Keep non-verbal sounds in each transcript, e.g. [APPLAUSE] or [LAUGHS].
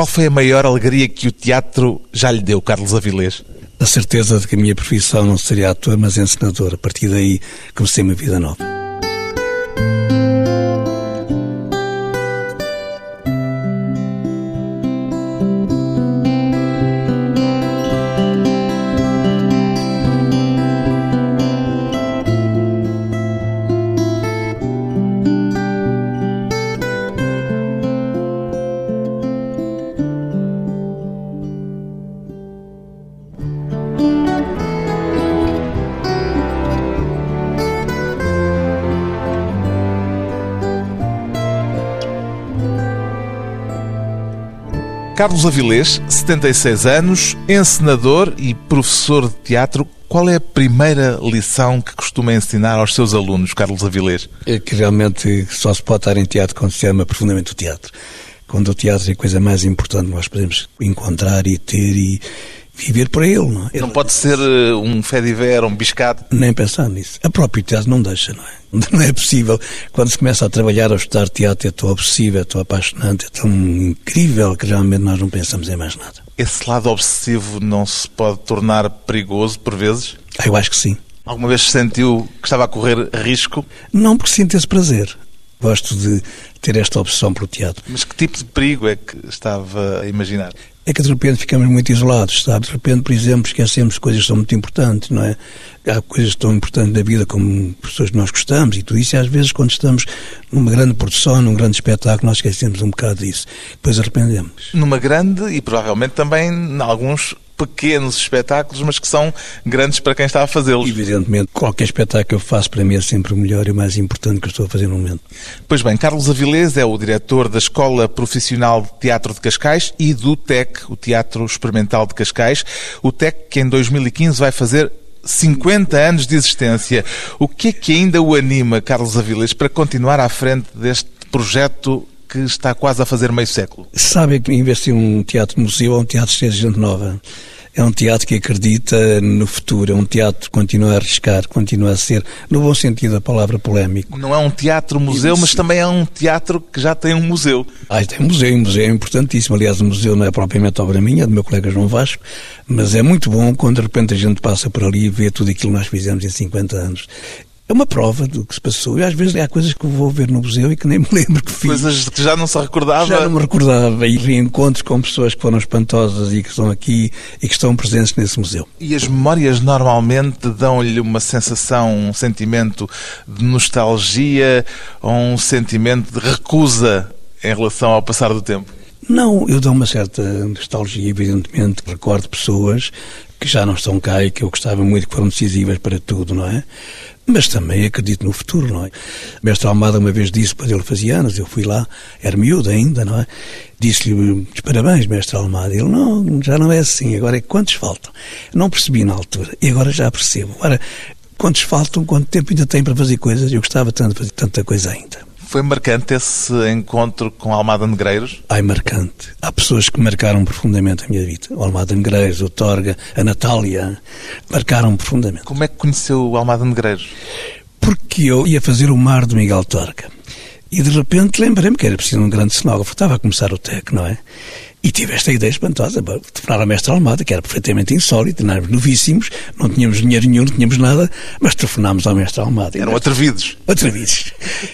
Qual foi a maior alegria que o teatro já lhe deu, Carlos Avilés? A certeza de que a minha profissão não seria ator, mas encenador. A partir daí comecei uma vida nova. Carlos Avilés, 76 anos, encenador e professor de teatro. Qual é a primeira lição que costuma ensinar aos seus alunos, Carlos Avilés? É que realmente só se pode estar em teatro quando se ama profundamente o teatro. Quando o teatro é a coisa mais importante que nós podemos encontrar e ter e viver para ele, não é? Não pode ser eh, um fediver, um biscate? Nem pensar nisso. A própria teatro não deixa, não é? [LAUGHS] Não é possível. Quando se começa a trabalhar, a estudar teatro, é tão obsessivo, é tão apaixonante, é tão incrível que realmente nós não pensamos em mais nada. Esse lado obsessivo não se pode tornar perigoso por vezes? Ah, eu acho que sim. Alguma vez sentiu que estava a correr risco? Não, porque sinto esse prazer. Gosto de ter esta opção pelo teatro. Mas que tipo de perigo é que estava a imaginar? É que de repente ficamos muito isolados, sabe? De repente, por exemplo, esquecemos coisas que são muito importantes, não é? Há coisas tão importantes na vida como pessoas que nós gostamos e tudo isso, e às vezes quando estamos numa grande produção, num grande espetáculo, nós esquecemos um bocado disso. Depois arrependemos. Numa grande e provavelmente também em alguns pequenos espetáculos, mas que são grandes para quem está a fazê-los. Evidentemente, qualquer espetáculo que eu faço para mim é sempre o melhor e o mais importante que eu estou a fazer no momento. Pois bem, Carlos Avilés é o diretor da Escola Profissional de Teatro de Cascais e do TEC, o Teatro Experimental de Cascais. O TEC que em 2015 vai fazer 50 anos de existência. O que é que ainda o anima, Carlos Avilés, para continuar à frente deste projeto que está quase a fazer meio século? Sabe que investir um teatro-museu é um teatro de gente nova. É um teatro que acredita no futuro, é um teatro que continua a arriscar, continua a ser, no bom sentido da palavra, polémico. Não é um teatro-museu, mas também é um teatro que já tem um museu. Ah, tem um museu, um museu é importantíssimo. Aliás, o museu não é propriamente obra minha, é do meu colega João Vasco, mas é muito bom quando de repente a gente passa por ali e vê tudo aquilo que nós fizemos em 50 anos é uma prova do que se passou. E às vezes há coisas que vou ver no museu e que nem me [LAUGHS] lembro que fiz. Coisas que já não se recordava. Já não me recordava. E reencontros com pessoas que foram espantosas e que estão aqui e que estão presentes nesse museu. E as memórias normalmente dão-lhe uma sensação, um sentimento de nostalgia ou um sentimento de recusa em relação ao passar do tempo? Não, eu dou uma certa nostalgia, evidentemente. Recordo pessoas que já não estão cá e que eu gostava muito, que foram decisivas para tudo, não é? Mas também acredito no futuro, não é? O mestre Almada uma vez disse, para ele fazia anos, eu fui lá, era miúdo ainda, não é? Disse-lhe, parabéns, mestre Almada. Ele, não, já não é assim, agora é quantos faltam? Não percebi na altura, e agora já percebo. Agora, quantos faltam, quanto tempo ainda tem para fazer coisas? Eu gostava tanto de fazer tanta coisa ainda. Foi marcante esse encontro com Almada Negreiros? Ai, marcante. Há pessoas que marcaram profundamente a minha vida. O Almada Negreiros, o Torga, a Natália, marcaram profundamente. Como é que conheceu o Almada Negreiros? Porque eu ia fazer o Mar do Miguel Torga. E de repente lembrei-me que era preciso um grande cenógrafo. Estava a começar o TEC, não é? E tive esta ideia espantosa, telefonar ao mestre Almada, que era perfeitamente insólito, nós novíssimos, não tínhamos dinheiro nenhum, não tínhamos nada, mas telefonámos ao mestre Almada. Eram atrevidos. Atrevidos.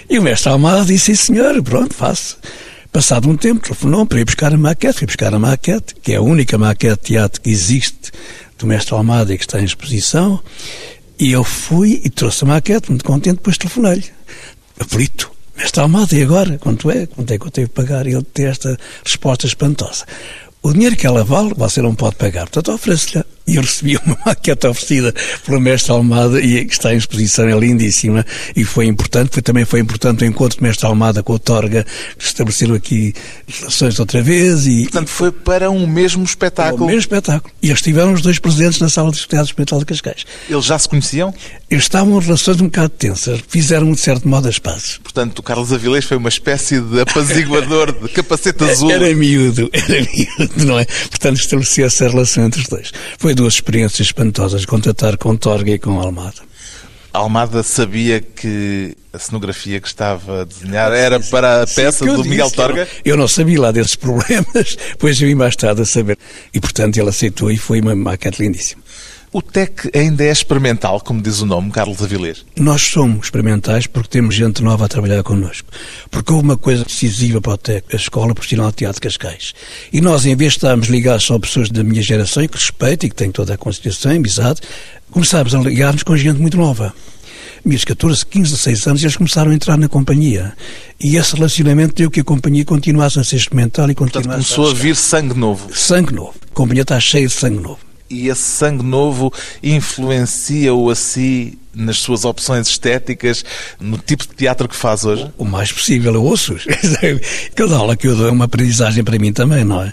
E o mestre Almada disse, sim senhor, pronto, faço. Passado um tempo, telefonou para ir buscar a maquete, fui buscar a maquete, que é a única maquete de teatro que existe do mestre Almada e que está em exposição, e eu fui e trouxe a maquete, muito contente, depois telefonei-lhe, aflito. Mestre Almada, e agora? Quanto é? Quanto é que eu tenho que pagar? E ele tem esta resposta espantosa. O dinheiro que ela vale, você não pode pagar. Portanto, ofereço-lhe e eu recebi uma [LAUGHS] maquete oferecida pelo mestre Almada e que está em exposição, é lindíssima e foi importante. Foi, também foi importante o encontro do mestre Almada com o Torga, que estabeleceram aqui relações outra vez. E, Portanto, foi para um mesmo espetáculo. Um mesmo espetáculo. E eles estiveram os dois presentes na sala de espetáculos do Hospital de Cascais. Eles já se conheciam? Eles estavam em relações um bocado tensas, fizeram de certo modo as pazes. Portanto, o Carlos Avilés foi uma espécie de apaziguador de capacete [LAUGHS] azul. Era miúdo, era [LAUGHS] miúdo, não é? Portanto, estabeleceu essa relação entre os dois. Foi duas experiências espantosas, contatar com Torga e com Almada. Almada sabia que a cenografia que estava a desenhar era para a peça do Miguel Torga? Eu não sabia lá desses [LAUGHS] problemas, pois eu vim mais tarde a saber. E, portanto, ele aceitou e foi uma maquete lindíssima. O TEC ainda é experimental, como diz o nome, Carlos Avilés? Nós somos experimentais porque temos gente nova a trabalhar connosco. Porque houve uma coisa decisiva para o TEC, a Escola Profissional de Teatro de Cascais. E nós, em vez de estarmos ligados só a pessoas da minha geração, que respeito e que têm toda a consideração e amizade, começámos a ligar-nos com gente muito nova meus 14, 15, 16 anos, eles começaram a entrar na companhia. E esse relacionamento deu que a companhia continuasse a ser experimental e continuasse Portanto, começou a, a vir sangue novo. Sangue novo. A companhia está cheia de sangue novo e esse sangue novo influencia-o a si nas suas opções estéticas, no tipo de teatro que faz hoje? O mais possível, eu ouço. [LAUGHS] Cada aula que eu dou é uma aprendizagem para mim também, não é?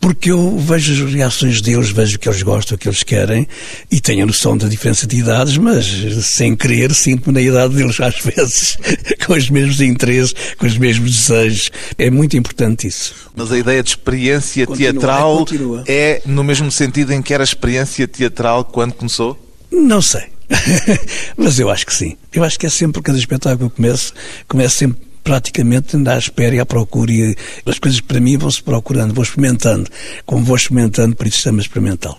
Porque eu vejo as reações deles, vejo o que eles gostam, o que eles querem e tenho a noção da diferença de idades, mas sem querer sinto-me na idade deles [LAUGHS] às vezes, com os mesmos interesses, com os mesmos desejos. É muito importante isso. Mas a ideia de experiência continua, teatral é, é no mesmo sentido em que era a experiência teatral quando começou? Não sei. [LAUGHS] mas eu acho que sim. Eu acho que é sempre cada espetáculo que começa, começa sempre praticamente ando à espera e à procura e as coisas para mim vão-se procurando, vou experimentando. Como vou experimentando, por isso chama experimental.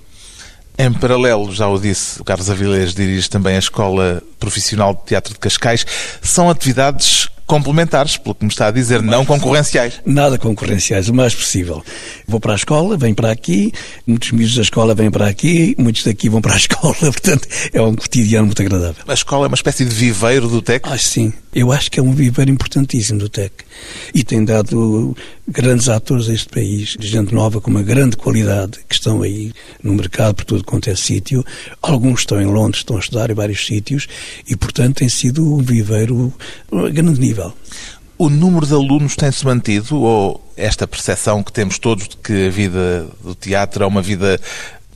Em paralelo, já o disse, o Carlos Avilés dirige também a Escola Profissional de Teatro de Cascais. São atividades complementares, pelo que me está a dizer, não concorrenciais. Nada concorrenciais, o mais possível. Vou para a escola, venho para aqui, muitos miúdos da escola vêm para aqui, muitos daqui vão para a [LAUGHS] escola, portanto é um cotidiano muito agradável. A escola é uma espécie de viveiro do TEC? Acho sim. Eu acho que é um viveiro importantíssimo do TEC. E tem dado grandes atores a este país, gente nova com uma grande qualidade, que estão aí no mercado por tudo quanto é sítio. Alguns estão em Londres, estão a estudar em vários sítios e, portanto, tem sido um viveiro a grande nível. O número de alunos tem-se mantido ou esta percepção que temos todos de que a vida do teatro é uma vida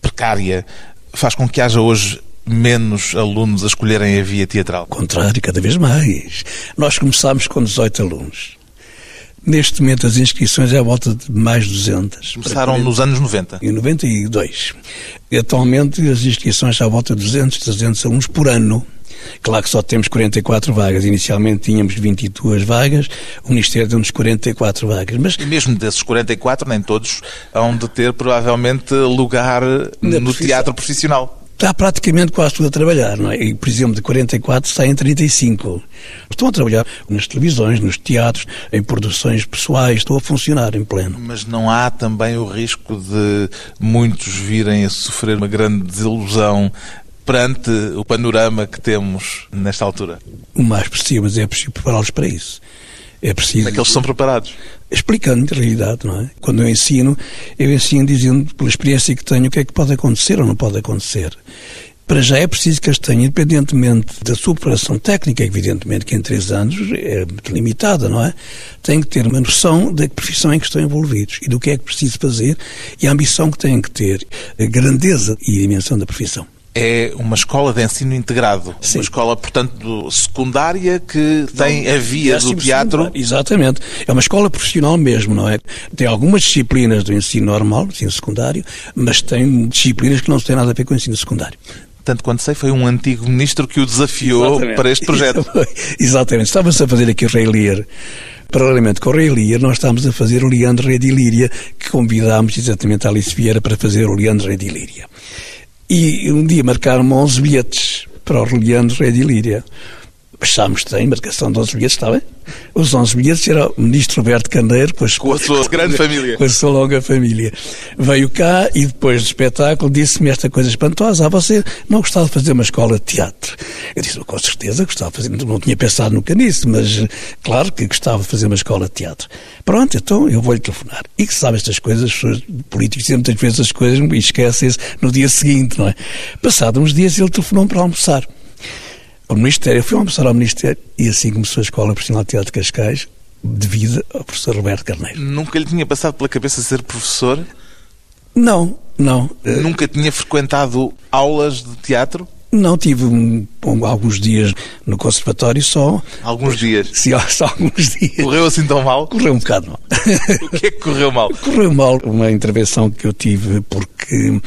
precária faz com que haja hoje menos alunos a escolherem a via teatral? Ao contrário, cada vez mais. Nós começámos com 18 alunos. Neste momento as inscrições é à volta de mais de 200. Começaram nos anos 90? Em 92. E atualmente as inscrições são à volta de 200, 300 alunos por ano. Claro que só temos 44 vagas. Inicialmente tínhamos 22 vagas, o Ministério deu-nos 44 vagas. Mas... E mesmo desses 44, nem todos hão de ter provavelmente lugar no teatro profissional está praticamente quase tudo a trabalhar, não é? E, por exemplo, de 44 saem 35. Estão a trabalhar nas televisões, nos teatros, em produções pessoais, estão a funcionar em pleno. Mas não há também o risco de muitos virem a sofrer uma grande desilusão perante o panorama que temos nesta altura? O mais possível, mas é preciso prepará-los para isso. É preciso. Como é que eles são preparados? Explicando a realidade, não é? Quando eu ensino, eu ensino dizendo, pela experiência que tenho, o que é que pode acontecer ou não pode acontecer. Para já é preciso que eles tenham, independentemente da sua preparação técnica, evidentemente que em três anos é muito limitada, não é? Têm que ter uma noção da profissão em que estão envolvidos e do que é que preciso fazer e a ambição que têm que ter, a grandeza e a dimensão da profissão é uma escola de ensino integrado. Sim. Uma escola, portanto, secundária que tem não, a via do teatro. Exatamente. É uma escola profissional mesmo, não é? Tem algumas disciplinas do ensino normal, ensino secundário, mas tem disciplinas que não têm nada a ver com o ensino secundário tanto quanto sei, foi um antigo ministro que o desafiou Exatamente. para este projeto. [LAUGHS] Exatamente. Estava-se a fazer aqui o Rei Lear. Paralelamente com o Rei Lear, nós estávamos a fazer o Leandro Rei de Ilíria, que convidámos exatamente a Alice Vieira para fazer o Leandro Rei de Ilíria. E um dia marcaram-me 11 bilhetes para o Reliano Rei de Ilíria. Achámos que tem marcação de 11 bilhetes, está bem? Os 11 bilhetes era o ministro Roberto Candeiro, com, com a sua grande família. Com a sua longa família. Veio cá e depois do espetáculo disse-me esta coisa espantosa. Ah, você não gostava de fazer uma escola de teatro? Eu disse, com certeza gostava de fazer. Não tinha pensado nunca nisso, mas claro que gostava de fazer uma escola de teatro. Pronto, então eu vou-lhe telefonar. E que sabe estas coisas, os políticos dizem muitas vezes as coisas e esquecem-se no dia seguinte, não é? Passados uns dias ele telefonou para almoçar ao Ministério. Eu fui almoçar ao Ministério e assim começou a Escola Profissional de Teatro de Cascais, devido ao professor Roberto Carneiro. Nunca lhe tinha passado pela cabeça ser professor? Não, não. Nunca tinha frequentado aulas de teatro? Não, tive um, alguns dias no conservatório só. Alguns dias? Sim, [LAUGHS] só alguns dias. Correu assim tão mal? Correu um bocado mal. o que é que correu mal? [LAUGHS] Correu mal uma intervenção que eu tive porque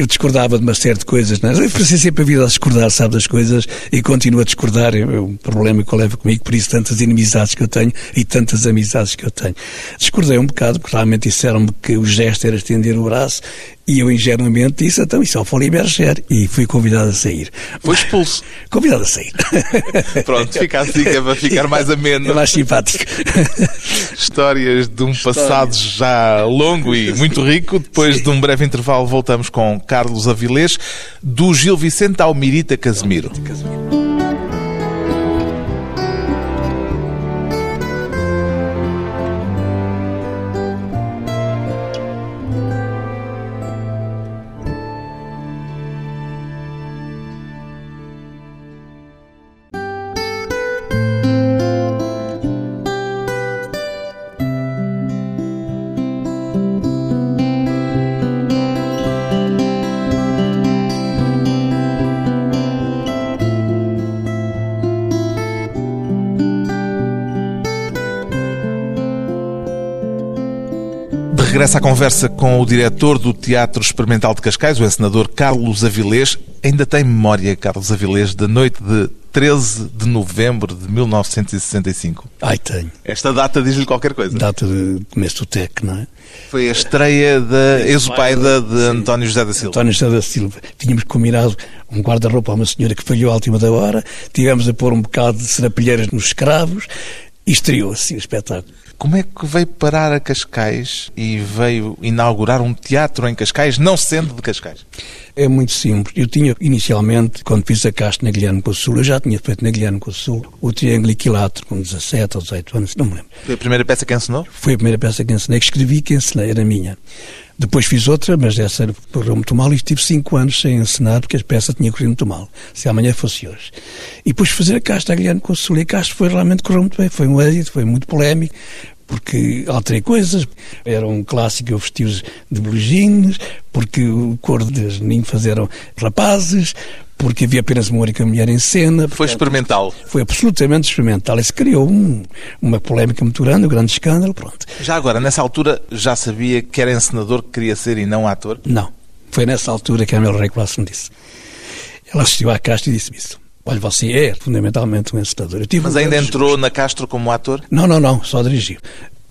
eu discordava de uma série de coisas, não é? Eu passei sempre a vida a discordar, sabe, das coisas e continuo a discordar. É um problema que eu levo comigo, por isso tantas inimizades que eu tenho e tantas amizades que eu tenho. Discordei um bocado, porque realmente disseram-me que o gesto era estender o braço e eu ingenuamente disse, então isso é o Folie Berger. E fui convidado a sair. Foi expulso. [LAUGHS] Convidado a sair. [LAUGHS] Pronto, fica assim, que é para ficar mais ameno. É mais simpático. [LAUGHS] Histórias de um passado já longo e muito rico. Depois Sim. de um breve intervalo voltamos com Carlos Avilés, do Gil Vicente ao Mirita Casemiro. Casemiro. Regressa à conversa com o diretor do Teatro Experimental de Cascais, o encenador Carlos Avilés. Ainda tem memória, Carlos Avilés, da noite de 13 de novembro de 1965? Ai, tenho. Esta data diz-lhe qualquer coisa? Data de começo do TEC, não é? Foi a estreia da Exopaida de António José da Silva. António José da Silva. Tínhamos combinado um guarda-roupa a uma senhora que falhou à última da hora, tivemos a pôr um bocado de serapilheiras nos escravos e estreou-se o espetáculo. Como é que veio parar a Cascais e veio inaugurar um teatro em Cascais, não sendo de Cascais? É muito simples. Eu tinha, inicialmente, quando fiz a casta na Guilherme com o Sul, eu já tinha feito na Guilherme com o Sul o Triângulo Equilátero, com 17 ou 18 anos, não me lembro. Foi a primeira peça que ensinou? Foi a primeira peça que ensinei, que escrevi que ensinei, era minha. Depois fiz outra, mas essa correu muito mal e estive cinco anos sem ensinar porque a peça tinha corrido muito mal. Se amanhã fosse hoje. E depois fazer a casta a Guilherme com o Sul. E a casta foi realmente correu muito bem. Foi um êxito, foi muito polémico porque alterei coisas. Era um clássico, eu vesti-os de beijinhos, porque o cor das ninfas eram rapazes, porque havia apenas uma única mulher em cena. Foi experimental. Foi absolutamente experimental. Isso criou um, uma polémica muito grande, um grande escândalo, pronto. Já agora, nessa altura, já sabia que era encenador que queria ser e não ator? Não. Foi nessa altura que a Mel Rey me disse. Ela assistiu à casta e disse-me isso. Olha, você é fundamentalmente um encenador. Mas ainda entrou na Castro como ator? Não, não, não, só dirigiu.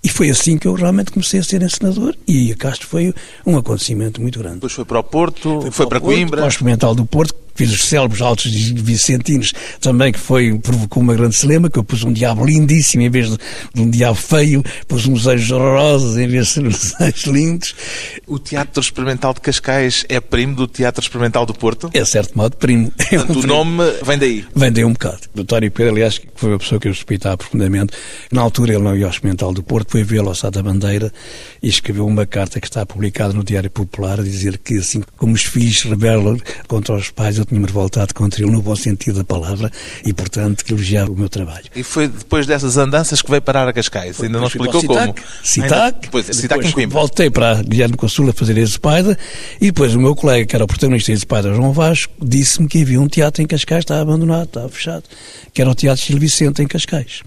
E foi assim que eu realmente comecei a ser encenador e a Castro foi um acontecimento muito grande. Depois foi para o Porto, foi, foi para, para Porto, Coimbra. Para o Experimental do Porto, fiz os célebres altos vicentinos também, que foi, provocou uma grande celema, que eu pus um diabo lindíssimo em vez de, de um diabo feio, pus uns anjos horrorosos em vez de uns [LAUGHS] anjos lindos. O Teatro Experimental de Cascais é primo do Teatro Experimental do Porto? É, certo modo, primo. [LAUGHS] É um Portanto, primo. o nome vem daí? Vem daí um bocado. O António Pedro, aliás, que foi uma pessoa que eu respeitava profundamente, na altura ele não ia ao Experimental do Porto, foi vê-lo ao Sá da Bandeira e escreveu uma carta que está publicada no Diário Popular a dizer que, assim como os filhos rebelam contra os pais, eu tinha-me revoltado contra ele no bom sentido da palavra e, portanto, que elogiava o meu trabalho. E foi depois dessas andanças que veio parar a Cascais? Foi, Ainda não explicou como? Citac, depois, Citac em Coimbra. Voltei para Guilherme Consul a fazer esse Spider e depois o meu colega, que era o protagonista desse Spider, João Vasco, disse-me que havia um teatro em Cascais, estava abandonado, estava fechado, que era o Teatro Gil Vicente em Cascais.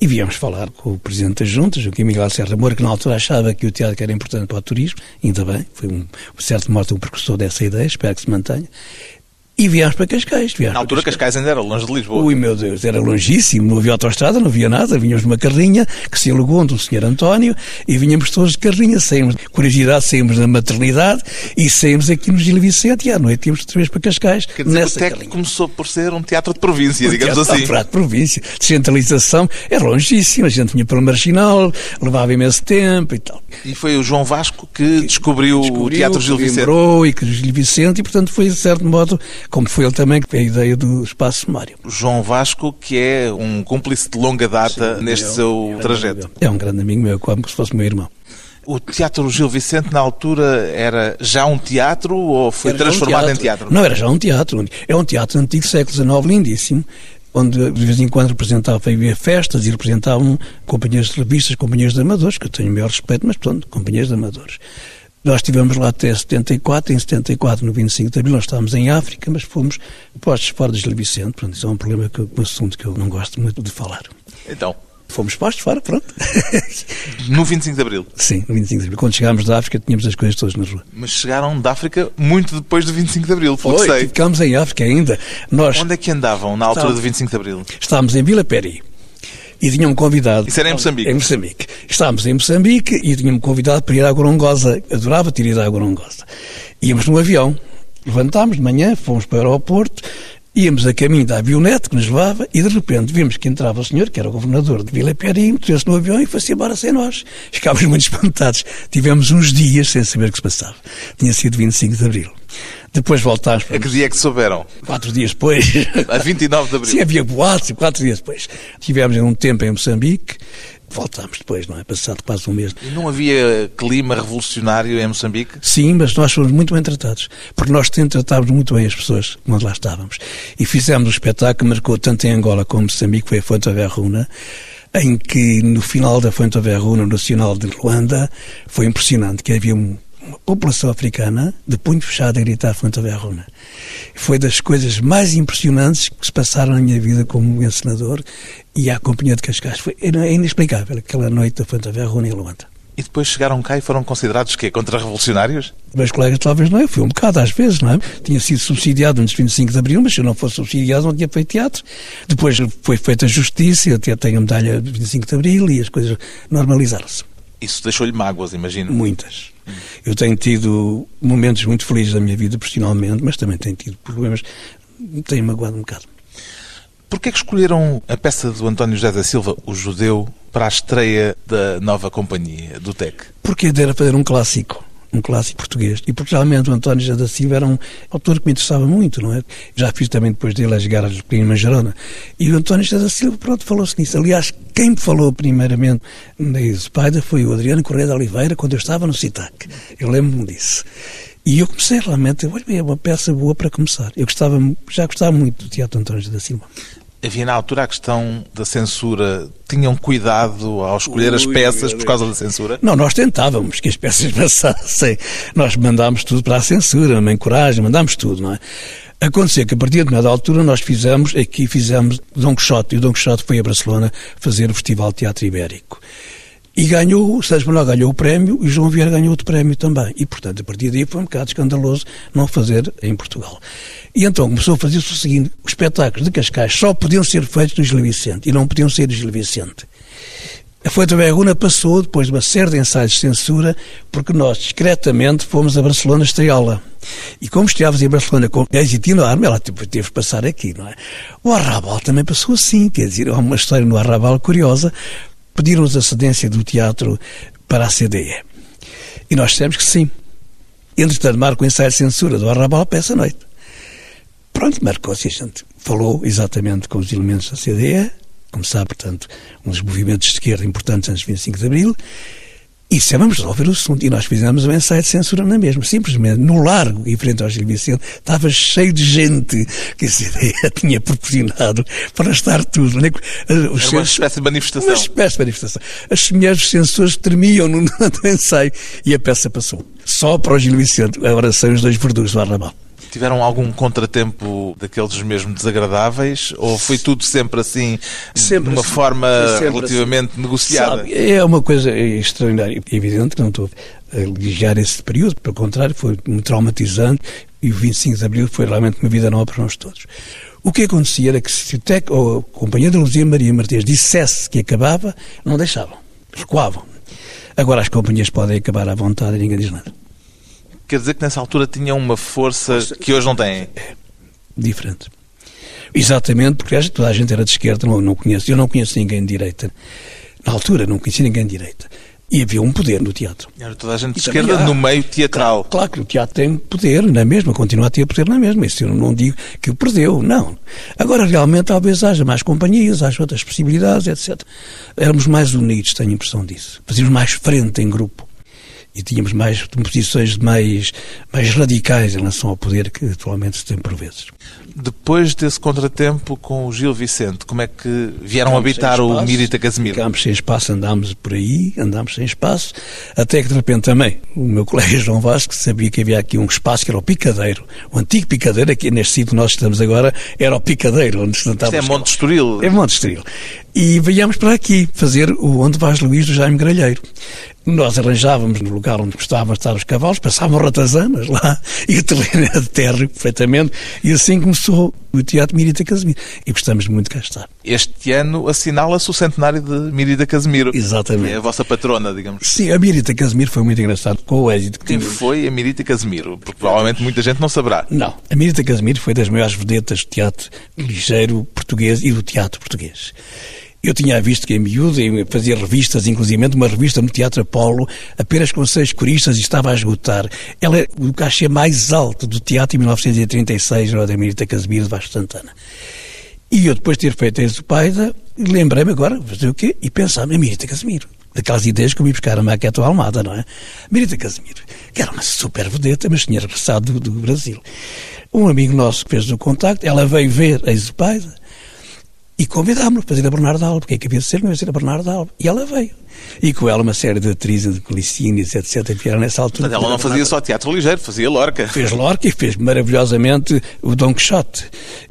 E viemos falar com o Presidente das Juntas, o Miguel Serra Moura, que na altura achava que o teatro era importante para o turismo, ainda bem, foi um, certo modo um precursor dessa ideia, espero que se mantenha. E viemos para Cascais. Viemos Na altura, Cascais. Cascais ainda era longe de Lisboa. Ui, meu Deus, era longíssimo. Não havia autoestrada, não havia nada. Vinhamos numa carrinha que se alugou do Sr. António e vinhamos todos de carrinha. Saímos, curiosidade, saímos da maternidade e saímos aqui no Gil Vicente e à noite íamos outra vez para Cascais. Quer dizer, nessa o TEC começou por ser um teatro de província, um digamos teatro, assim. Um de província. Descentralização era longíssimo. A gente vinha pelo Marginal, levava imenso tempo e tal. E foi o João Vasco que descobriu, descobriu o Teatro Gil Vicente. e que Gil Vicente e, portanto, foi, de certo modo, como foi ele também a ideia do espaço sumário. João Vasco, que é um cúmplice de longa data Sim, neste é seu é trajeto. É um grande amigo meu, como se fosse meu irmão. O Teatro Gil Vicente, na altura, era já um teatro ou foi era transformado um teatro. em teatro? Não, era já um teatro. É um teatro antigo, século XIX, lindíssimo, onde de vez em quando representava, havia festas e representavam companhias de revistas, companhias de amadores, que eu tenho o maior respeito, mas pronto, companhias de amadores. Nós estivemos lá até 74, em 74, no 25 de abril, nós estávamos em África, mas fomos postos fora de Gil Vicente. Pronto, isso é um problema, que, um assunto que eu não gosto muito de falar. Então? Fomos postos fora, pronto. [LAUGHS] No 25 de Abril? Sim, no 25 de Abril. Quando chegámos da África, tínhamos as coisas todas na rua. Mas chegaram da África muito depois do 25 de Abril, pelo que sei. Ficámos em África ainda. Nós Onde é que andavam na altura do 25 de Abril? estávamos em Vila Peri. E tinham-me convidado. Isso era em Moçambique? Em Moçambique. Estávamos em Moçambique e tinham-me convidado para ir à Gorongosa. Adorava ter ido à Gorongosa. Íamos num avião. Levantámos de manhã, fomos para o aeroporto, íamos a caminho da avionete que nos levava e de repente vimos que entrava o senhor, que era o governador de Vila Peri, meteu-se no avião e foi-se embora sem nós. Ficámos muito [LAUGHS] espantados. Tivemos uns dias sem saber o que se passava. Tinha sido 25 de Abril. Depois voltámos para A que dia é que souberam? quatro dias depois. A 29 de Abril. Sim, havia boatos, quatro dias depois. Tivemos um tempo em Moçambique, voltámos depois, não é? Passado quase um mês. E não havia clima revolucionário em Moçambique? Sim, mas nós fomos muito bem tratados, porque nós tratámos muito bem as pessoas quando lá estávamos. E fizemos um espetáculo que marcou tanto em Angola como em Moçambique, foi a Fonte Verruna, em que no final da Fonte Verruna, no Nacional de Luanda, foi impressionante, que havia um uma população africana de punho fechado a gritar Verruna. Foi das coisas mais impressionantes que se passaram na minha vida como encenador e à Companhia de Cascais. Foi é inexplicável aquela noite da Fonte Verruna em Luanda. E depois chegaram cá e foram considerados quê? Contra-revolucionários? Meus colegas talvez não, eu fui um bocado às vezes, não é? Tinha sido subsidiado antes de 25 de Abril, mas se eu não fosse subsidiado não tinha feito teatro. Depois foi feita a justiça, eu até tenho a medalha de 25 de Abril e as coisas normalizaram-se. Isso deixou-lhe mágoas, imagino. Muitas. Eu tenho tido momentos muito felizes da minha vida profissionalmente, mas também tenho tido problemas. Tenho magoado um bocado. Porquê é que escolheram a peça do António José da Silva, O Judeu, para a estreia da nova companhia, do TEC? Porque era fazer um clássico um clássico português. E porque realmente o António José da Silva era um autor que me interessava muito, não é? Já fiz também depois dele as Garras do Pequeno Manjarona. E o António José da Silva, pronto, falou-se nisso. Aliás, quem me falou primeiramente na Spider foi o Adriano Correia de Oliveira, quando eu estava no CITAC. Eu lembro-me disso. E eu comecei realmente, olha, é uma peça boa para começar. Eu gostava, já gostava muito do teatro António da Silva. Havia na altura a questão da censura. Tinham cuidado ao escolher as peças por causa da censura? Não, nós tentávamos que as peças [LAUGHS] passassem. Nós mandámos tudo para a censura, uma encoragem, mandámos tudo, não é? Aconteceu que a partir de determinada altura nós fizemos, aqui fizemos Dom Quixote, e o Dom Quixote foi a Barcelona fazer o Festival Teatro Ibérico. E ganhou, o Sérgio Manuel ganhou o prémio e João Vieira ganhou outro prémio também. E, portanto, a partir daí foi um bocado escandaloso não fazer em Portugal. E então começou a fazer-se o seguinte: os espetáculos de Cascais só podiam ser feitos no Gil Vicente e não podiam ser do Gil Vicente. A Fonte Verguna passou, depois de uma série de ensaios de censura, porque nós, discretamente, fomos a Barcelona estreá-la. E como estreávamos em Barcelona com êxito enorme, ela teve de passar aqui, não é? O Arrabal também passou assim, quer dizer, há uma história no Arrabal curiosa, pediram-nos a cedência do teatro para a CDE. E nós dissemos que sim. Entretanto, marca o ensaio de censura do Arrabal para essa noite. Pronto, marcou-se a gente falou exatamente com os elementos da CDE, como sabe, portanto, uns movimentos de esquerda importantes antes de 25 de Abril, e disse, vamos resolver o assunto. E nós fizemos um ensaio de censura na mesma. Simplesmente, no largo, em frente ao Gil Vicente, estava cheio de gente que a CDE [LAUGHS] tinha proporcionado para estar tudo. Né? Os Era uma espécie de manifestação. Uma espécie de manifestação. As mulheres censores tremiam no, [LAUGHS] no ensaio e a peça passou. Só para o Gil Vicente. Agora são os dois verdugos do Arrabal. Tiveram algum contratempo daqueles mesmo desagradáveis? Ou foi tudo sempre assim, sempre de uma assim, forma relativamente assim. negociada? Sabe, é uma coisa extraordinária. Evidente que não estou a elogiar esse período, pelo contrário, foi muito traumatizante e o 25 de Abril foi realmente uma vida nova para nós todos. O que acontecia era que se o TEC ou a Companhia de Luzia Maria Martins dissesse que acabava, não deixavam, recuavam. Agora as companhias podem acabar à vontade e ninguém diz nada. Quer dizer que nessa altura tinham uma força que hoje não têm? É, diferente. Exatamente, porque toda a gente era de esquerda, não, não conheço, eu não conheço ninguém de direita. Na altura, não conhecia ninguém de direita. E havia um poder no teatro. Era toda a gente de esquerda no meio teatral. Claro, claro, que o teatro tem poder na mesma, continua a ter poder na mesma. Isso eu não digo que o perdeu, não. Agora, realmente, talvez haja mais companhias, haja outras possibilidades, etc. Éramos mais unidos, tenho a impressão disso. Fazíamos mais frente em grupo. E tínhamos mais posições mais, mais radicais em relação ao poder que atualmente se tem por vezes. Depois desse contratempo com o Gil Vicente, como é que vieram habitar o Mirita Casemiro? Ficámos sem espaço, andámos por aí, andámos sem espaço, até que de repente também o meu [LAUGHS] colega João Vasco sabia que havia aqui um espaço que era o Picadeiro, o antigo Picadeiro, aqui neste sítio onde nós estamos agora, era o Picadeiro, onde se Isto é Monte Estoril. É Monte Estoril. E viemos para aqui fazer o Onde Vais Luís do Jaime Gralheiro. Nós arranjávamos no lugar onde gostavam de estar os cavalos, passavam ratazanas lá [LAUGHS] e o terreno era de terra perfeitamente. E assim começou o Teatro Mirita Casemiro. E gostamos muito de cá estar. Este ano assinala-se o centenário de Mirita Casemiro. Exatamente. É a vossa patrona, digamos. Sim, a Mirita Casemiro foi muito engraçado com o êxito que Quem foi a Mirita Casemiro? Porque provavelmente muita gente não saberá. Não. A Mirita Casemiro foi das maiores vedetas do teatro ligeiro português e do teatro português. Eu tinha visto que em miúdo fazia revistas, inclusive uma revista no Teatro Apolo, apenas com seis coristas e estava a esgotar. Ela é o cachê mais alto do teatro em 1936, era da Mirita Casemiro de Vasco Santana. E eu, depois de ter feito a Exupaida, lembrei-me agora, fazer o quê? E pensava, a Mirita Casemiro. Daquelas ideias que eu me buscar a maquete Almada, não é? Mirita Casemiro, que era uma super vedeta, mas tinha regressado do, do Brasil. Um amigo nosso fez o contacto, ela veio ver a Exupaida, e convidámos-la para fazer a Bernardo Alba, porque é que havia de ser, mas a Bernardo Alba. E ela veio. E com ela uma série de atrizes, de Clicínias, etc., que vieram nessa altura. Mas ela não fazia só teatro ligeiro, fazia Lorca. Fez Lorca e fez maravilhosamente o Don Quixote.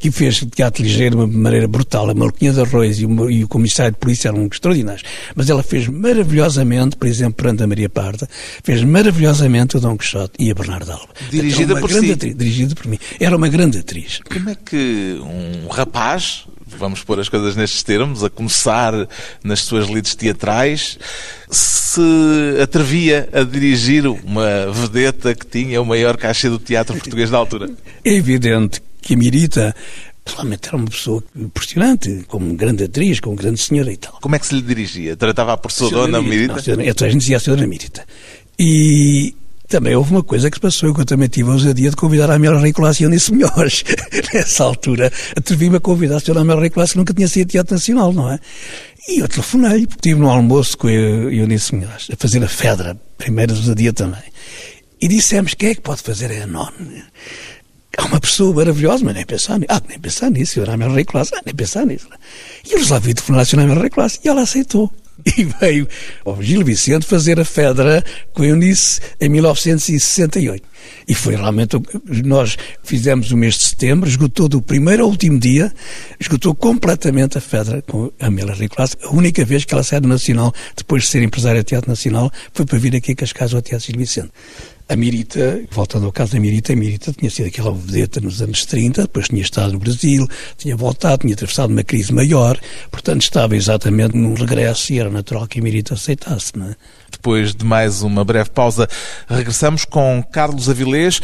E fez teatro ligeiro de uma maneira brutal. A Maluquinha de Arroz e o, e o Comissário de Polícia eram extraordinários. Mas ela fez maravilhosamente, por exemplo, perante a Maria Parda, fez maravilhosamente o Don Quixote e a Bernardo Alba. Dirigida por si. Atriz, dirigida por mim. Era uma grande atriz. Como é que um rapaz vamos pôr as coisas nestes termos, a começar nas suas lides teatrais, se atrevia a dirigir uma vedeta que tinha o maior cachê do teatro português da altura? É evidente que a Mirita Realmente era uma pessoa impressionante, como grande atriz, como grande senhora e tal. Como é que se lhe dirigia? Tratava por sua dona Mirita? Não, a gente dizia a senhora Mirita. E também houve uma coisa que se passou, que eu também tive a ousadia de convidar a Amélia Reicolas e Melhores. [LAUGHS] Nessa altura, atrevi-me a convidar a senhora Amélia Reicolas, que nunca tinha sido teatro nacional, não é? E eu telefonei, porque estive no almoço com a Eunice Melhores, a fazer a Fedra, primeira ousadia também. E dissemos, quem é que pode fazer a? É uma pessoa maravilhosa, mas nem pensar nisso. Ah, nem pensar nisso, senhora Amélia Reicolas, ah, nem pensar nisso. E eu resolvi telefonar a senhora Amélia Reicolas, e ela aceitou. [LAUGHS] e veio ao Gil Vicente fazer a Fedra com Eunice em 1968. E foi realmente, nós fizemos o mês de setembro, esgotou do primeiro ao último dia, esgotou completamente a Fedra com a Amélia Ricolas. A única vez que ela saiu do Nacional, depois de ser empresária de Teatro Nacional, foi para vir aqui a Cascais ao Teatro Gil Vicente. A Mirita, voltando ao caso da Mirita, a Mirita tinha sido aquela vedeta nos anos 30, depois tinha estado no Brasil, tinha voltado, tinha atravessado uma crise maior, portanto estava exatamente num regresso e era natural que a Mirita aceitasse. Não é? Depois de mais uma breve pausa, regressamos com Carlos Avilés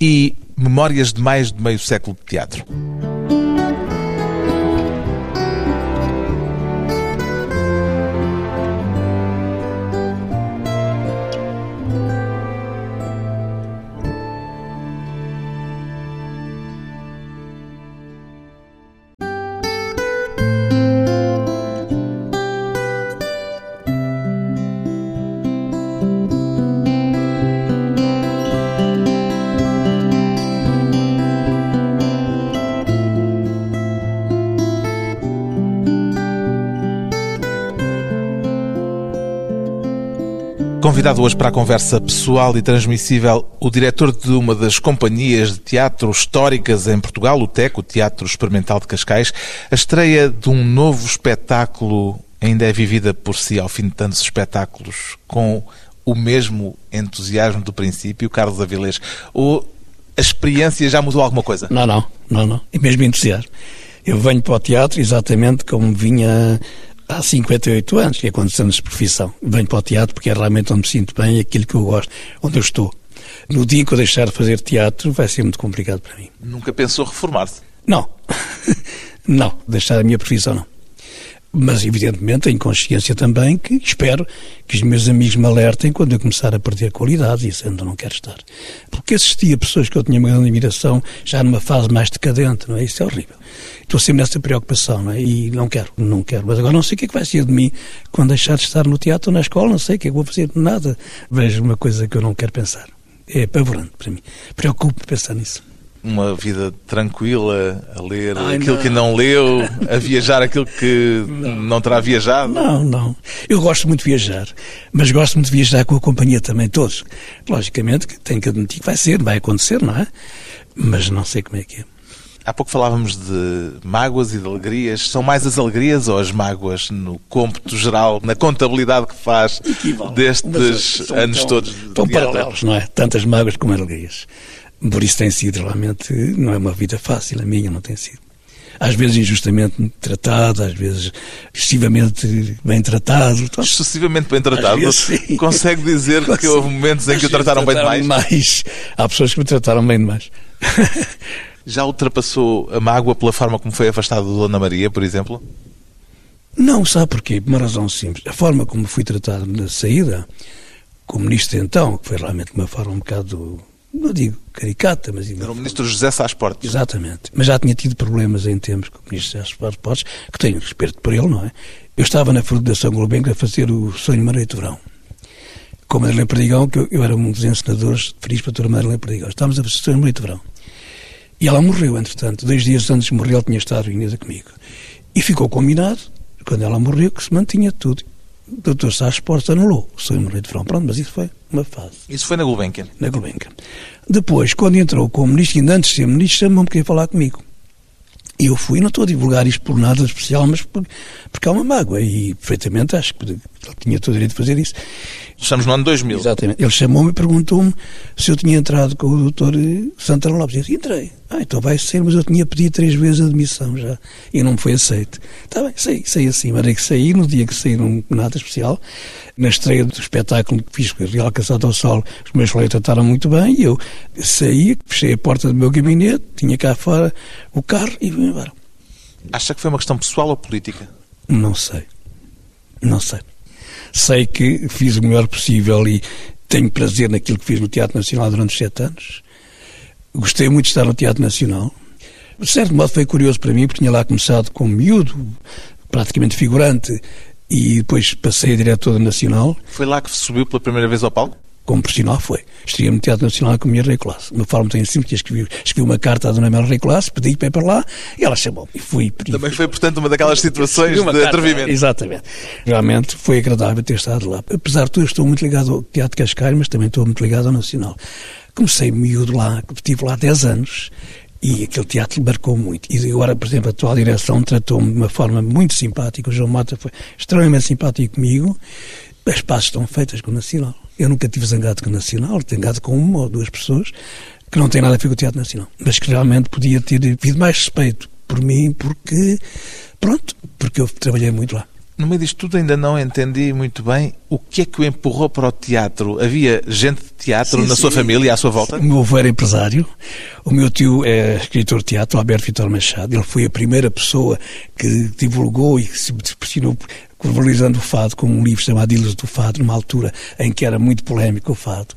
e Memórias de mais de meio século de teatro. Convidado hoje para a conversa pessoal e transmissível, o diretor de uma das companhias de teatro históricas em Portugal, o TEC, o Teatro Experimental de Cascais. A estreia de um novo espetáculo ainda é vivida por si, ao fim de tantos espetáculos, com o mesmo entusiasmo do princípio, Carlos Avilés? Ou a experiência já mudou alguma coisa? Não, não, não, não. E mesmo entusiasmo. Eu venho para o teatro exatamente como vinha há 58 anos, que é quando estamos de profissão. Venho para o teatro porque é realmente onde me sinto bem, aquilo que eu gosto, onde eu estou. No dia que eu deixar de fazer teatro vai ser muito complicado para mim. Nunca pensou reformar-se? Não. [LAUGHS] não, deixar a minha profissão não. Mas, evidentemente, tenho consciência também que espero que os meus amigos me alertem quando eu começar a perder qualidade e isso ainda não quero estar. Porque assistia a pessoas que eu tinha uma grande admiração já numa fase mais decadente, não é? Isso é horrível. Estou sempre nessa preocupação, não é? E não quero, não quero. Mas agora não sei o que é que vai ser de mim quando deixar de estar no teatro ou na escola, não sei o que é que vou fazer, nada. Vejo uma coisa que eu não quero pensar. É apavorante para mim. Preocupo-me pensar nisso uma vida tranquila, a ler Ai, aquilo não. que não leu, a viajar aquilo que não. não. terá viajado? Não, não. Eu gosto muito de viajar, mas gosto muito de viajar com a companhia também, todos. Logicamente tenho que admitir que vai ser, vai acontecer, não é? Mas não sei como é que é. Há pouco falávamos de mágoas e de alegrias. São mais as alegrias ou as mágoas no cômputo geral, na contabilidade que faz destes anos tão, todos? Estão paralelos, não é? Tantas mágoas como alegrias. Por isso tem sido realmente, não é uma vida fácil, a minha não tem sido. Às vezes injustamente tratado, às vezes excessivamente bem tratado. Então, excessivamente bem tratado? Vezes, Consegue dizer Consegue. [LAUGHS] que houve momentos em que o trataram, trataram bem demais? mais? Há pessoas que me trataram bem demais. [LAUGHS] Já ultrapassou a mágoa pela forma como foi afastado de Dona Maria, por exemplo? Não, sabe porquê? Por uma razão simples. A forma como fui tratado na saída, como ministro então, que foi realmente uma forma um bocado não digo caricata, mas... Era o ministro José Sá Portes. Exatamente. Mas já tinha tido problemas em tempos com o ministro José Sá Portes, que tenho respeito por ele, não é? Eu estava na Fundação Gulbenkian a fazer o Sonho Maria Verão. Com a Madalena Perdigão, que eu, eu, era um dos encenadores felizes para a doutora Madalena Perdigão. Estávamos a fazer o Sonho Maria Verão. E ela morreu, entretanto. Dois dias antes de morrer, ela tinha estado reunida comigo. E ficou combinado, quando ela morreu, que se mantinha tudo. O Dr. Sá Portes anulou o Sonho Maria de Verão. Pronto, mas isso foi uma fase. Isso foi na Gulbenkian? Na Gulbenkian. Depois, quando entrou como ministro, ainda antes de ser ministro, chamou-me para falar comigo. E eu fui, não estou a divulgar isto por nada especial, mas por, porque há uma mágoa. E perfeitamente acho que ele tinha todo o direito de fazer isso. Estamos no ano 2000. Exatamente. Ele chamou-me e perguntou-me se eu tinha entrado com o doutor Santana Lopes. Eu disse, entrei. Ah, então vai ser, mas eu tinha pedido três vezes a admissão já. E não me foi aceito. Está bem, saí, saí assim. Mas é que saí, no dia que saí, não nada especial. Na estreia do espetáculo que fiz com a Real Caçado ao Sol, os meus colegas trataram muito bem e eu saí, fechei a porta do meu gabinete, tinha cá fora o carro e vim embora. Acha que foi uma questão pessoal ou política? Não sei. Não sei sei que fiz o melhor possível e tenho prazer naquilo que fiz no Teatro Nacional durante sete anos. Gostei muito de estar no Teatro Nacional. De certo modo foi curioso para mim, porque tinha lá começado como miúdo, praticamente figurante, e depois passei a diretor Nacional. Foi lá que subiu pela primeira vez ao palco? Como profissional foi. Estreia no Teatro Nacional com a minha Rei Classe. Uma forma tão simples, escrevi, escrevi uma carta à Dona Mel Rei Classe, pedi para ir para lá e ela chamou-me. E fui. Também foi, portanto, uma daquelas situações de carta, atrevimento. Exatamente. Realmente foi agradável ter estado lá. Apesar de tudo, estou muito ligado ao Teatro Cascais, mas também estou muito ligado ao Nacional. Comecei miúdo lá, estive lá 10 anos e aquele teatro marcou muito. E agora, por exemplo, a atual direção tratou-me de uma forma muito simpática. O João Mota foi extremamente simpático comigo. As passos estão feitas com o Nacional. Eu nunca tive zangado com o Nacional, zangado com uma ou duas pessoas que não têm nada a ver com o Teatro Nacional. Mas que realmente podia ter havido mais respeito por mim, porque, pronto, porque eu trabalhei muito lá. No meio disto tudo ainda não entendi muito bem o que é que o empurrou para o teatro. Havia gente de teatro sim, na sim. sua família, à sua volta? O meu avô era empresário, o meu tio é escritor de teatro, Alberto Vitor Machado. Ele foi a primeira pessoa que divulgou e se pressionou valorizando o fado com um livro chamado Ilhas do Fado, numa altura em que era muito polémico o fado.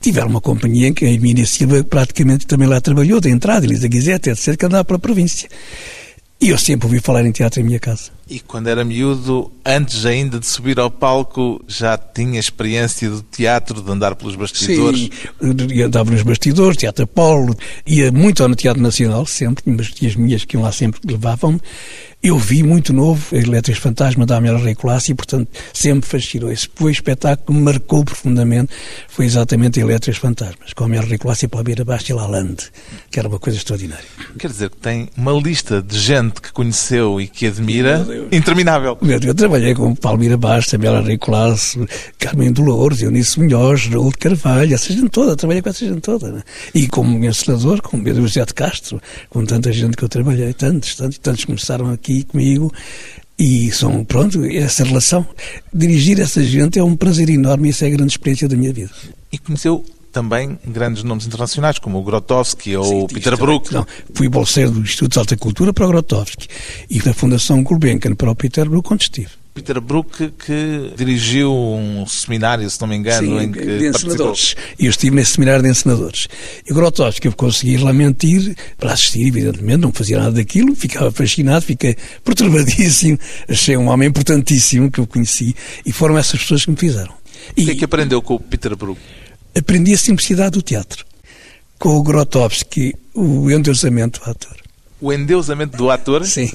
Tiveram uma companhia em que a Emília Silva praticamente também lá trabalhou, de entrada, Elisa Guizete, etc., que andava pela província. E eu sempre ouvi falar em teatro em minha casa. E quando era miúdo, antes ainda de subir ao palco, já tinha experiência do teatro, de andar pelos bastidores? Sim, andava nos bastidores, Teatro Apolo, ia muito ao Teatro Nacional, sempre, mas tias minhas que iam lá sempre levavam-me. Eu vi muito novo Elétricos Fantasma da Amélia Rei e, portanto, sempre fascinou. Esse foi o espetáculo que me marcou profundamente, foi exatamente Elétricos Fantasmas, com a Amélia Rei e Palmeira Bastia Lalande, que era uma coisa extraordinária. Quer dizer que tem uma lista de gente que conheceu e que admira interminável. Meu Deus, eu trabalhei com Palmeira Bastia, Amélia Rei Colasso, Carmen Dolores, Eunice Munhoz, Raul de Carvalho, essa gente toda, trabalhei com essa gente toda. Né? E como encenador, com Pedro José de Castro, com tanta gente que eu trabalhei, tantos, tantos, tantos começaram aqui aqui comigo e são, pronto, essa relação. Dirigir essa gente é um prazer enorme e essa é a grande experiência da minha vida. E conheceu também grandes nomes internacionais, como o Grotowski ou o Peter Brook. Não, fui bolseiro do Instituto de Alta Cultura para o Grotowski e da Fundação Gulbenkian para o Peter Brook, onde estive. Peter Brook que dirigiu um seminário, se não me engano, Sim, em que de. E eu estive nesse seminário de encenadores. E o Grotowski, eu consegui lá mentir para assistir, evidentemente, não fazia nada daquilo, ficava fascinado, fiquei perturbadíssimo, achei um homem importantíssimo que eu conheci e foram essas pessoas que me fizeram. E o que é que aprendeu com o Peter Brook? Aprendi a simplicidade do teatro. Com o Grotowski, o endeusamento do ator. O endeusamento do ator? Sim.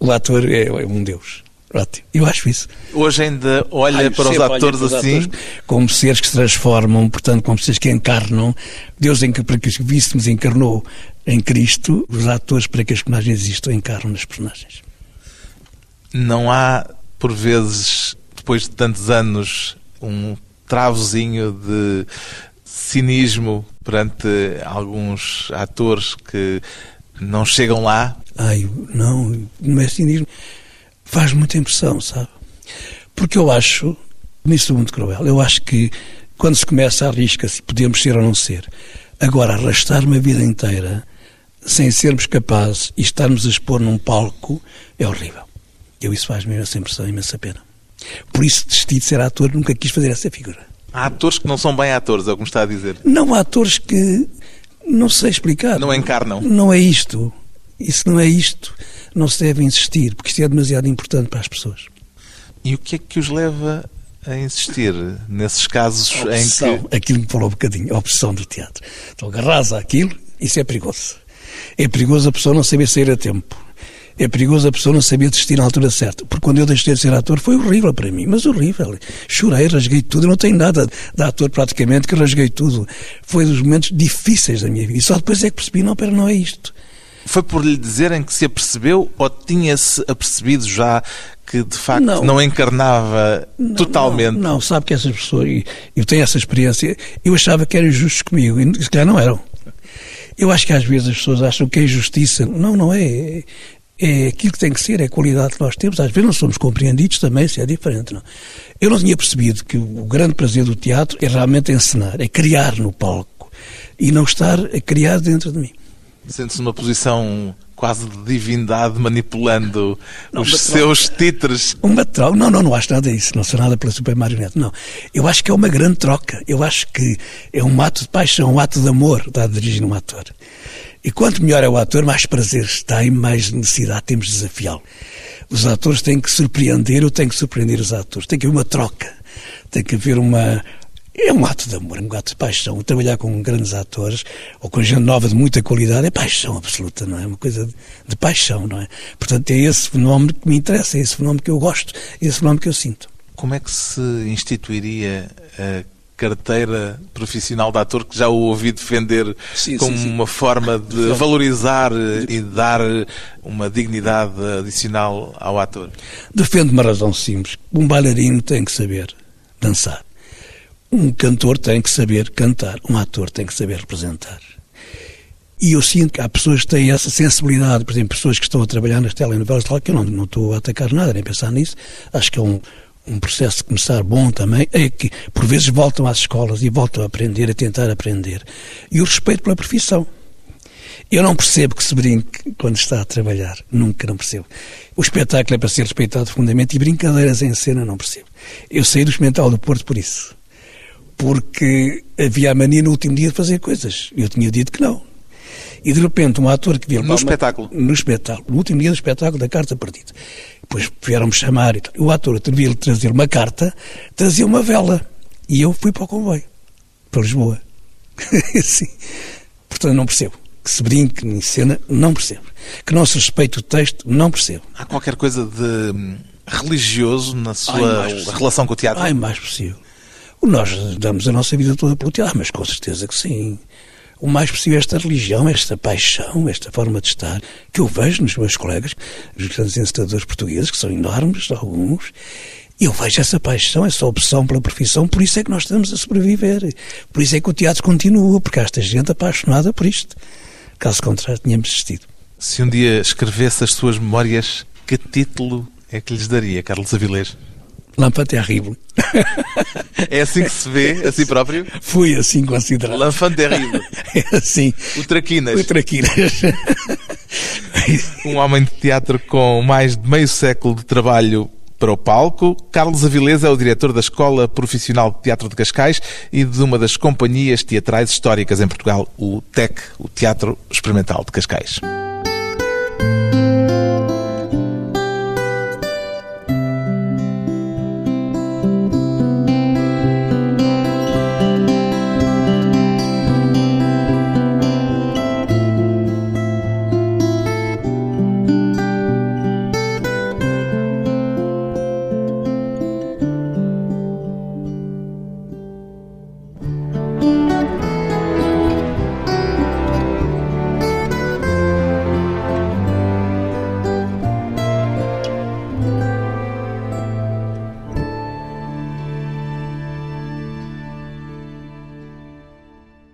O ator é um deus. Ótimo. Eu acho isso. Hoje ainda olha Ai, para os atores para os assim? Atores como seres que se transformam, portanto, como seres que encarnam. Deus, em que, para que víssemos, encarnou em Cristo. Os atores, para que as personagens existam, encarnam nas personagens. Não há, por vezes, depois de tantos anos, um travozinho de cinismo perante alguns atores que não chegam lá? Ai, não, não é cinismo faz muita impressão, sabe? Porque eu acho, nisso mundo cruel, eu acho que quando se começa a risca se podemos ser ou não ser. Agora, arrastar uma vida inteira sem sermos capazes e estarmos a expor num palco é horrível. Eu isso faz-me essa impressão, imensa pena. Por isso desisti de ser ator, nunca quis fazer essa figura. Há atores que não são bem atores, é o que me está a dizer. Não, há atores que não sei explicar. Não encarnam. Não é isto. Isso não é isto não se deve insistir, porque isto é demasiado importante para as pessoas. E o que é que os leva a insistir nesses casos em que. Aquilo que falou um bocadinho, a obsessão do teatro. Então agarras àquilo, isso é perigoso. É perigoso a pessoa não saber sair a tempo. É perigoso a pessoa não saber desistir na altura certa. Porque quando eu deixei de ser ator foi horrível para mim, mas horrível. Chorei, rasguei tudo. Não tenho nada de ator praticamente que rasguei tudo. Foi dos momentos difíceis da minha vida. E só depois é que percebi: não, pera, não é isto. Foi por lhe dizerem que se apercebeu ou tinha-se apercebido já que de facto não, não encarnava não, totalmente? Não, não, sabe que essas pessoas, eu tenho essa experiência, eu achava que eram justos comigo e se calhar não eram. Eu acho que às vezes as pessoas acham que é justiça. Não, não é. É aquilo que tem que ser, é a qualidade que nós temos. Às vezes não somos compreendidos também, se é diferente. Não. Eu não tinha percebido que o grande prazer do teatro é realmente encenar, é criar no palco e não estar a criar dentro de mim. Sente-se numa posição quase de divindade manipulando não, os seus títulos. Uma troca. Não, não, não acho nada disso. Não sou nada pela super marionete. Não. Eu acho que é uma grande troca. Eu acho que é um ato de paixão, um ato de amor está a dirigir um ator. E quanto melhor é o ator, mais prazer está e mais necessidade temos de desafiá-lo. Os atores têm que surpreender, eu tenho que surpreender os atores. Tem que haver uma troca. Tem que haver uma, é um ato de amor, é um ato de paixão. Trabalhar com grandes atores ou com gente nova de muita qualidade é paixão absoluta, não é? Uma coisa de, de paixão, não é? Portanto, é esse fenómeno que me interessa, é esse fenómeno que eu gosto, é esse fenómeno que eu sinto. Como é que se instituiria a carteira profissional de ator que já o ouvi defender sim, como sim, sim. uma forma de valorizar e dar uma dignidade adicional ao ator? Defendo uma razão simples. Um bailarino tem que saber dançar. Um cantor tem que saber cantar, um ator tem que saber representar. E eu sinto que há pessoas que têm essa sensibilidade, por exemplo, pessoas que estão a trabalhar nas telenovelas, tal, que eu não, não estou a atacar nada, nem pensar nisso. Acho que é um, um processo de começar bom também, é que por vezes voltam às escolas e voltam a aprender, a tentar aprender. E o respeito pela profissão. Eu não percebo que se brinque quando está a trabalhar. Nunca não percebo. O espetáculo é para ser respeitado profundamente e brincadeiras em cena não percebo. Eu saí do Experimental do Porto por isso porque havia a mania no último dia de fazer coisas. Eu tinha dito que não. E de repente um ator que viu... No espetáculo? No espetáculo. No último dia do espetáculo da carta partida. Depois vieram-me chamar e tal. O ator atrevia-lhe trazer uma carta, trazia uma vela. E eu fui para o comboio. Para Lisboa. [LAUGHS] Sim. Portanto, não percebo. Que se brinque em cena, não percebo. Que não se respeite o texto, não percebo. Há qualquer coisa de hum, religioso na sua relação com o teatro? Ai, mais possível. Nós damos a nossa vida toda pelo teatro, mas com certeza que sim. O mais possível é esta religião, esta paixão, esta forma de estar, que eu vejo nos meus colegas, os grandes encetadores portugueses, que são enormes, alguns, eu vejo essa paixão, essa opção pela profissão, por isso é que nós estamos a sobreviver. Por isso é que o teatro continua, porque há esta gente apaixonada por isto. Caso contrário, tínhamos desistido. Se um dia escrevesse as suas memórias, que título é que lhes daria, Carlos Avilés? L'enfant terrible. É assim que se vê, a si próprio? Fui assim considerado. L'enfant terrible. É assim. O Traquinas. O Traquinas. [LAUGHS] Um homem de teatro com mais de meio século de trabalho para o palco. Carlos Avilés é o diretor da Escola Profissional de Teatro de Cascais e de uma das companhias teatrais históricas em Portugal, o TEC, o Teatro Experimental de Cascais.